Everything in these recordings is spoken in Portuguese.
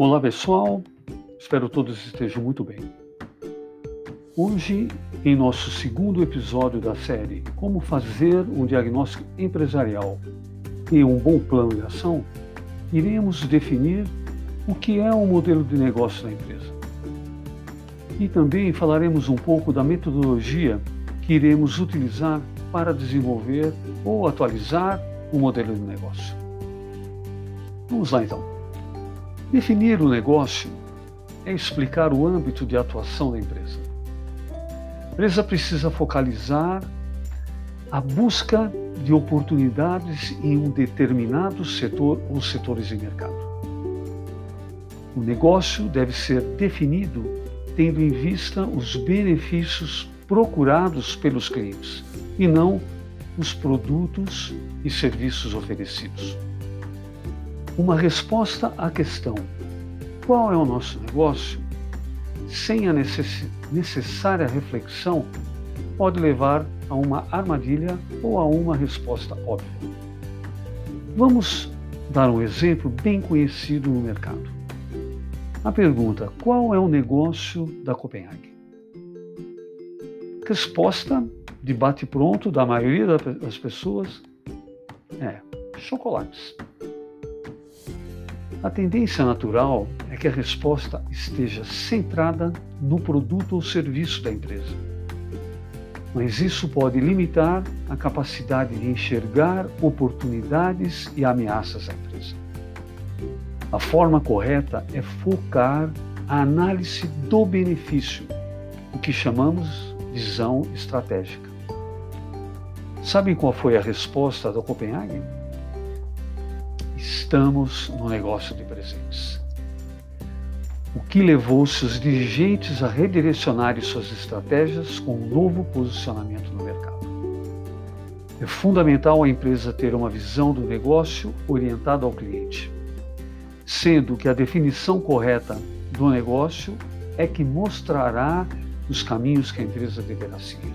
Olá pessoal, espero todos estejam muito bem. Hoje, em nosso segundo episódio da série Como fazer um diagnóstico empresarial e um bom plano de ação, iremos definir o que é um modelo de negócio da empresa. E também falaremos um pouco da metodologia que iremos utilizar para desenvolver ou atualizar o modelo de negócio. Vamos lá então. Definir o negócio é explicar o âmbito de atuação da empresa. A empresa precisa focalizar a busca de oportunidades em um determinado setor ou setores de mercado. O negócio deve ser definido tendo em vista os benefícios procurados pelos clientes e não os produtos e serviços oferecidos uma resposta à questão: qual é o nosso negócio? Sem a necess necessária reflexão, pode levar a uma armadilha ou a uma resposta óbvia. Vamos dar um exemplo bem conhecido no mercado. A pergunta: qual é o negócio da Copenhague? Resposta de bate-pronto da maioria das pessoas é chocolates. A tendência natural é que a resposta esteja centrada no produto ou serviço da empresa. Mas isso pode limitar a capacidade de enxergar oportunidades e ameaças da empresa. A forma correta é focar a análise do benefício, o que chamamos visão estratégica. Sabem qual foi a resposta da Copenhague? Estamos no negócio de presentes. O que levou seus dirigentes a redirecionarem suas estratégias com um novo posicionamento no mercado. É fundamental a empresa ter uma visão do negócio orientada ao cliente, sendo que a definição correta do negócio é que mostrará os caminhos que a empresa deverá seguir,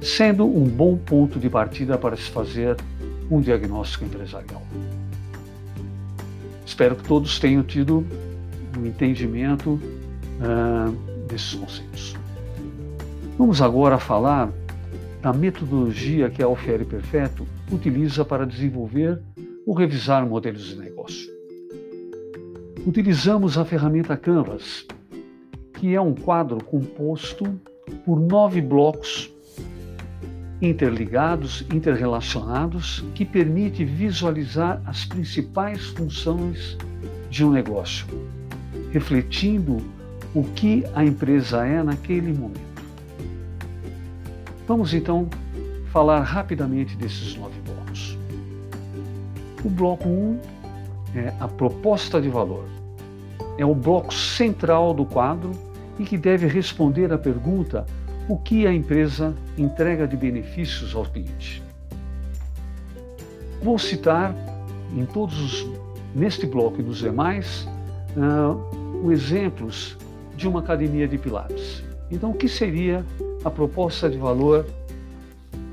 sendo um bom ponto de partida para se fazer um diagnóstico empresarial. Espero que todos tenham tido um entendimento uh, desses conceitos. Vamos agora falar da metodologia que a Alfieri Perfeito utiliza para desenvolver ou revisar modelos de negócio. Utilizamos a ferramenta Canvas, que é um quadro composto por nove blocos interligados, interrelacionados, que permite visualizar as principais funções de um negócio, refletindo o que a empresa é naquele momento. Vamos então falar rapidamente desses nove blocos. O bloco 1 um é a proposta de valor. É o bloco central do quadro e que deve responder à pergunta o que a empresa entrega de benefícios ao cliente. Vou citar em todos os, neste bloco e nos demais uh, exemplos de uma academia de Pilates. Então, o que seria a proposta de valor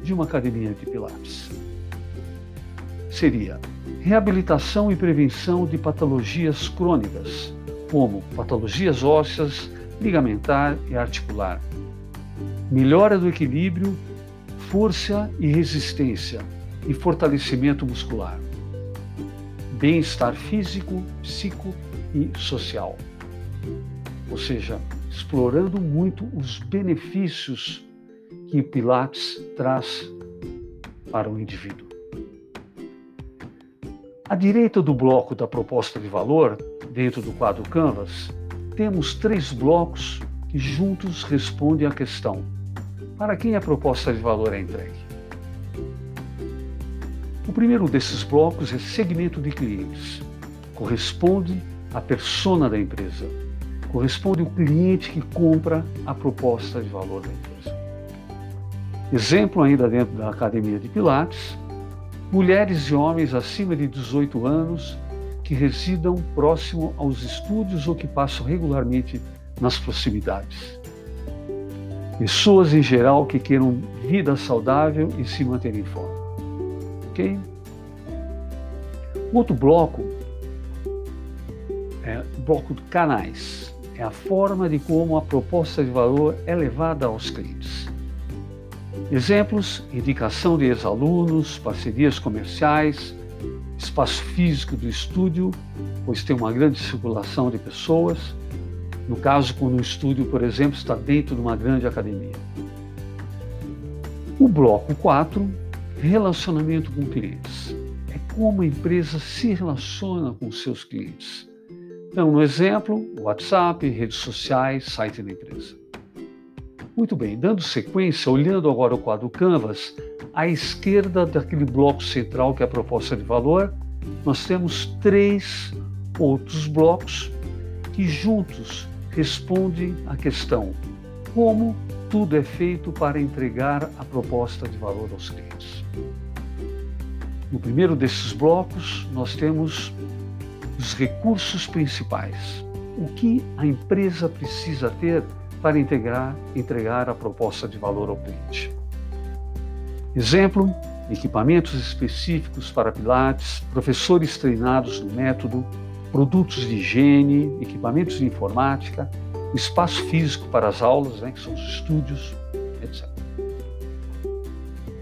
de uma academia de Pilates? Seria reabilitação e prevenção de patologias crônicas, como patologias ósseas, ligamentar e articular, melhora do equilíbrio, força e resistência e fortalecimento muscular, bem-estar físico, psico e social. Ou seja, explorando muito os benefícios que Pilates traz para o indivíduo. À direita do bloco da proposta de valor, dentro do quadro Canvas, temos três blocos que juntos respondem à questão para quem a proposta de valor é entregue? O primeiro desses blocos é segmento de clientes. Corresponde à persona da empresa. Corresponde ao cliente que compra a proposta de valor da empresa. Exemplo ainda dentro da Academia de Pilates, mulheres e homens acima de 18 anos que residam próximo aos estúdios ou que passam regularmente nas proximidades. Pessoas em geral que queiram vida saudável e se manterem em forma. Ok? Outro bloco é bloco de canais. É a forma de como a proposta de valor é levada aos clientes. Exemplos: indicação de ex-alunos, parcerias comerciais, espaço físico do estúdio, pois tem uma grande circulação de pessoas. No caso, quando o estúdio, por exemplo, está dentro de uma grande academia. O bloco 4, relacionamento com clientes. É como a empresa se relaciona com seus clientes. Então, no exemplo, WhatsApp, redes sociais, site da empresa. Muito bem, dando sequência, olhando agora o quadro Canvas, à esquerda daquele bloco central que é a proposta de valor, nós temos três outros blocos que juntos respondem à questão como tudo é feito para entregar a proposta de valor aos clientes. No primeiro desses blocos, nós temos os recursos principais. O que a empresa precisa ter para integrar, entregar a proposta de valor ao cliente. Exemplo: equipamentos específicos para pilates, professores treinados no método, produtos de higiene, equipamentos de informática, espaço físico para as aulas, né, que são os estúdios, etc.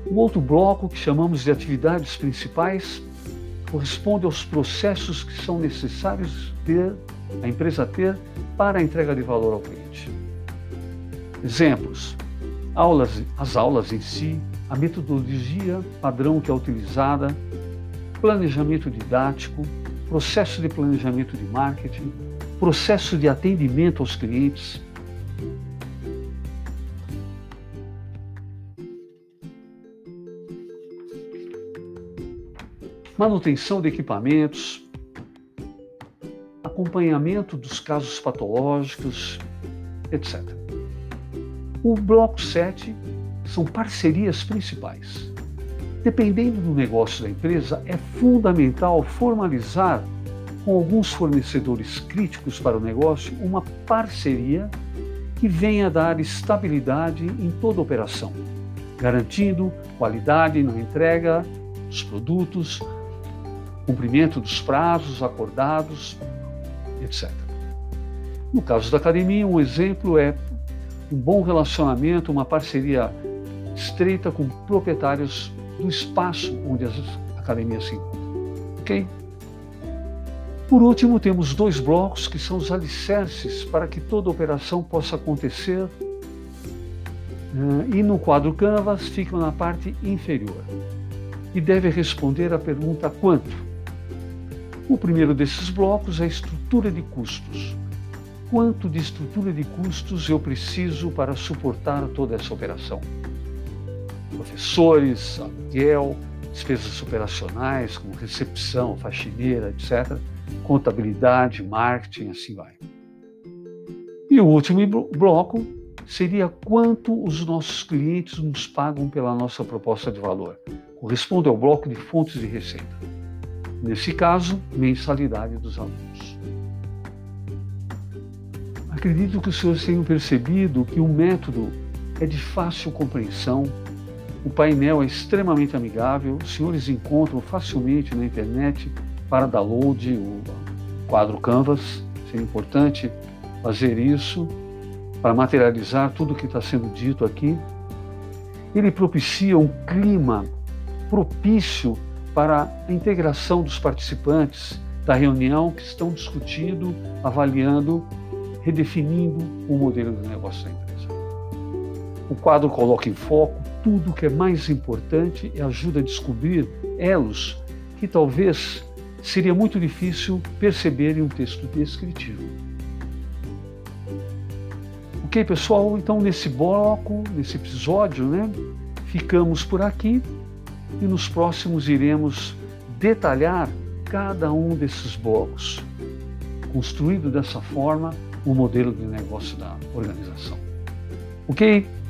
O outro bloco, que chamamos de atividades principais, corresponde aos processos que são necessários ter, a empresa ter para a entrega de valor ao cliente. Exemplos: aulas, as aulas em si, a metodologia padrão que é utilizada, planejamento didático, processo de planejamento de marketing, processo de atendimento aos clientes. Manutenção de equipamentos, acompanhamento dos casos patológicos, etc. O bloco 7 são parcerias principais. Dependendo do negócio da empresa, é fundamental formalizar com alguns fornecedores críticos para o negócio uma parceria que venha dar estabilidade em toda operação, garantindo qualidade na entrega dos produtos, cumprimento dos prazos acordados, etc. No caso da academia, um exemplo é um bom relacionamento, uma parceria estreita com proprietários do espaço onde as academias se encontram. Ok? Por último, temos dois blocos que são os alicerces para que toda operação possa acontecer. Eh, e no quadro Canvas ficam na parte inferior. E deve responder à pergunta quanto. O primeiro desses blocos é a estrutura de custos quanto de estrutura de custos eu preciso para suportar toda essa operação. Professores, aluguel, despesas operacionais, como recepção, faxineira, etc., contabilidade, marketing, assim vai. E o último bloco seria quanto os nossos clientes nos pagam pela nossa proposta de valor. Corresponde ao bloco de fontes de receita. Nesse caso, mensalidade dos alunos. Acredito que os senhores tenham percebido que o método é de fácil compreensão, o painel é extremamente amigável, os senhores encontram facilmente na internet para download o quadro Canvas. Seria importante fazer isso para materializar tudo o que está sendo dito aqui. Ele propicia um clima propício para a integração dos participantes da reunião que estão discutindo, avaliando redefinindo o modelo de negócio da empresa. O quadro coloca em foco tudo o que é mais importante e ajuda a descobrir elos que talvez seria muito difícil perceber em um texto descritivo. Ok, pessoal? Então, nesse bloco, nesse episódio, né, ficamos por aqui e nos próximos iremos detalhar cada um desses blocos. Construído dessa forma, o modelo de negócio da organização. Ok?